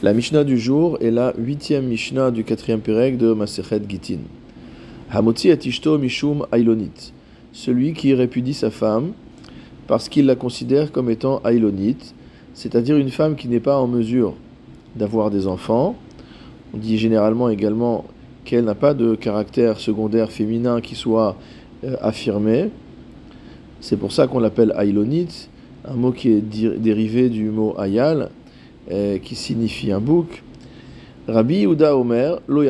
La Mishnah du jour est la huitième Mishnah du quatrième Pérec de Masechet Gitin. Hamotzi et Ishto Mishum Ailonit. Celui qui répudie sa femme parce qu'il la considère comme étant Ailonit, c'est-à-dire une femme qui n'est pas en mesure d'avoir des enfants. On dit généralement également qu'elle n'a pas de caractère secondaire féminin qui soit euh, affirmé. C'est pour ça qu'on l'appelle Ailonit, un mot qui est dérivé du mot Ayal, euh, qui signifie un bouc. Rabbi Yehuda Omer lo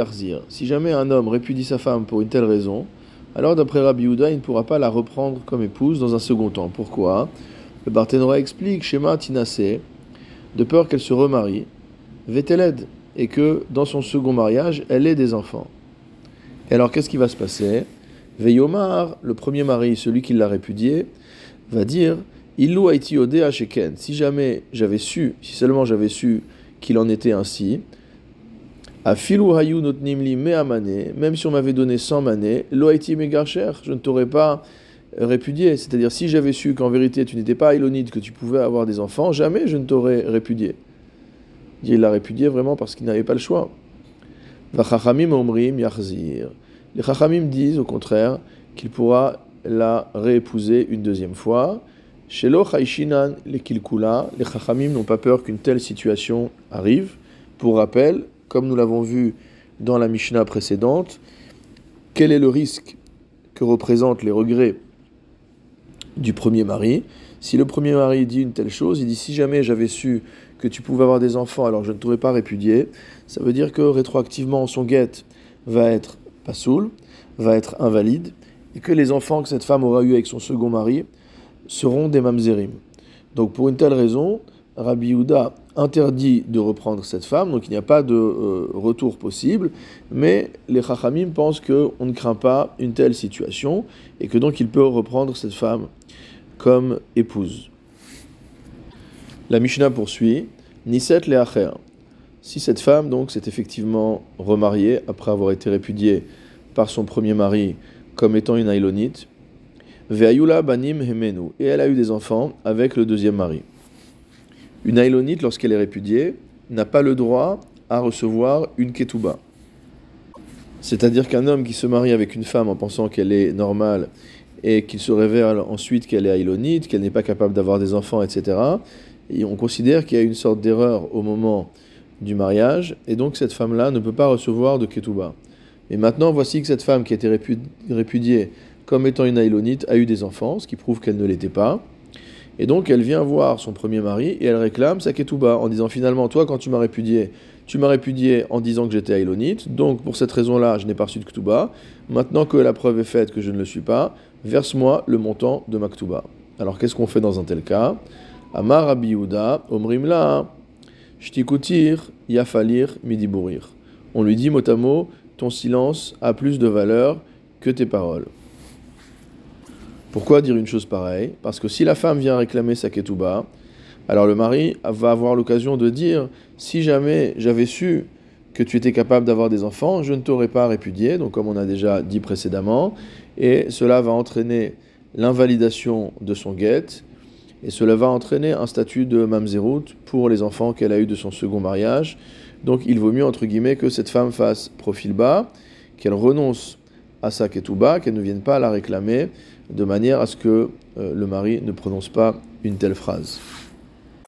Si jamais un homme répudie sa femme pour une telle raison, alors d'après Rabbi Yehuda, il ne pourra pas la reprendre comme épouse dans un second temps. Pourquoi? Le Barthénora explique Shema Tinase, de peur qu'elle se remarie, Veteled, et que dans son second mariage, elle ait des enfants. Et alors qu'est-ce qui va se passer? Veyomar, le premier mari, celui qui l'a répudié, va dire Haiti Odea Sheken. Si jamais j'avais su, si seulement j'avais su qu'il en était ainsi, a filu hayu notnimli même si on m'avait donné 100 manées, lo Haiti megarcher, je ne t'aurais pas répudié. C'est-à-dire, si j'avais su qu'en vérité tu n'étais pas Ilonide, que tu pouvais avoir des enfants, jamais je ne t'aurais répudié. Il l'a répudié vraiment parce qu'il n'avait pas le choix. Vachachamim omrim yachzir. Les chachamim disent au contraire qu'il pourra la réépouser une deuxième fois. Shelo Chaishinan les Kilkula, les Chachamim n'ont pas peur qu'une telle situation arrive. Pour rappel, comme nous l'avons vu dans la Mishnah précédente, quel est le risque que représentent les regrets du premier mari? Si le premier mari dit une telle chose, il dit si jamais j'avais su que tu pouvais avoir des enfants alors je ne t'aurais pas répudié, ça veut dire que rétroactivement son guette va être pas saoul, va être invalide, et que les enfants que cette femme aura eu avec son second mari seront des mamzerim. Donc pour une telle raison, Rabbi Yehuda interdit de reprendre cette femme, donc il n'y a pas de euh, retour possible, mais les Chachamim pensent qu'on ne craint pas une telle situation et que donc il peut reprendre cette femme comme épouse. La Mishnah poursuit, Niset le Si cette femme donc s'est effectivement remariée après avoir été répudiée par son premier mari comme étant une Ailonite, Veayula banim hemenu. Et elle a eu des enfants avec le deuxième mari. Une aïlonite, lorsqu'elle est répudiée, n'a pas le droit à recevoir une ketouba. C'est-à-dire qu'un homme qui se marie avec une femme en pensant qu'elle est normale et qu'il se révèle ensuite qu'elle est aïlonite, qu'elle n'est pas capable d'avoir des enfants, etc., et on considère qu'il y a une sorte d'erreur au moment du mariage, et donc cette femme-là ne peut pas recevoir de ketouba. Et maintenant, voici que cette femme qui a été répudiée comme étant une aïlonite, a eu des enfants, ce qui prouve qu'elle ne l'était pas. Et donc elle vient voir son premier mari et elle réclame sa ketouba en disant finalement toi quand tu m'as répudié, tu m'as répudié en disant que j'étais aïlonite, donc pour cette raison-là je n'ai pas reçu de ketouba. Maintenant que la preuve est faite que je ne le suis pas, verse-moi le montant de ma ketouba. Alors qu'est-ce qu'on fait dans un tel cas? Amar Omrimla, Shtikutir, Yafalir, Midibourir. On lui dit mot à mot, ton silence a plus de valeur que tes paroles. Pourquoi dire une chose pareille? Parce que si la femme vient réclamer sa ketouba, alors le mari va avoir l'occasion de dire si jamais j'avais su que tu étais capable d'avoir des enfants, je ne t'aurais pas répudié, donc comme on a déjà dit précédemment, et cela va entraîner l'invalidation de son guet, et cela va entraîner un statut de mamzerout pour les enfants qu'elle a eu de son second mariage. Donc il vaut mieux, entre guillemets, que cette femme fasse profil bas, qu'elle renonce à sa ketouba, qu'elle ne vienne pas la réclamer, de manière à ce que euh, le mari ne prononce pas une telle phrase.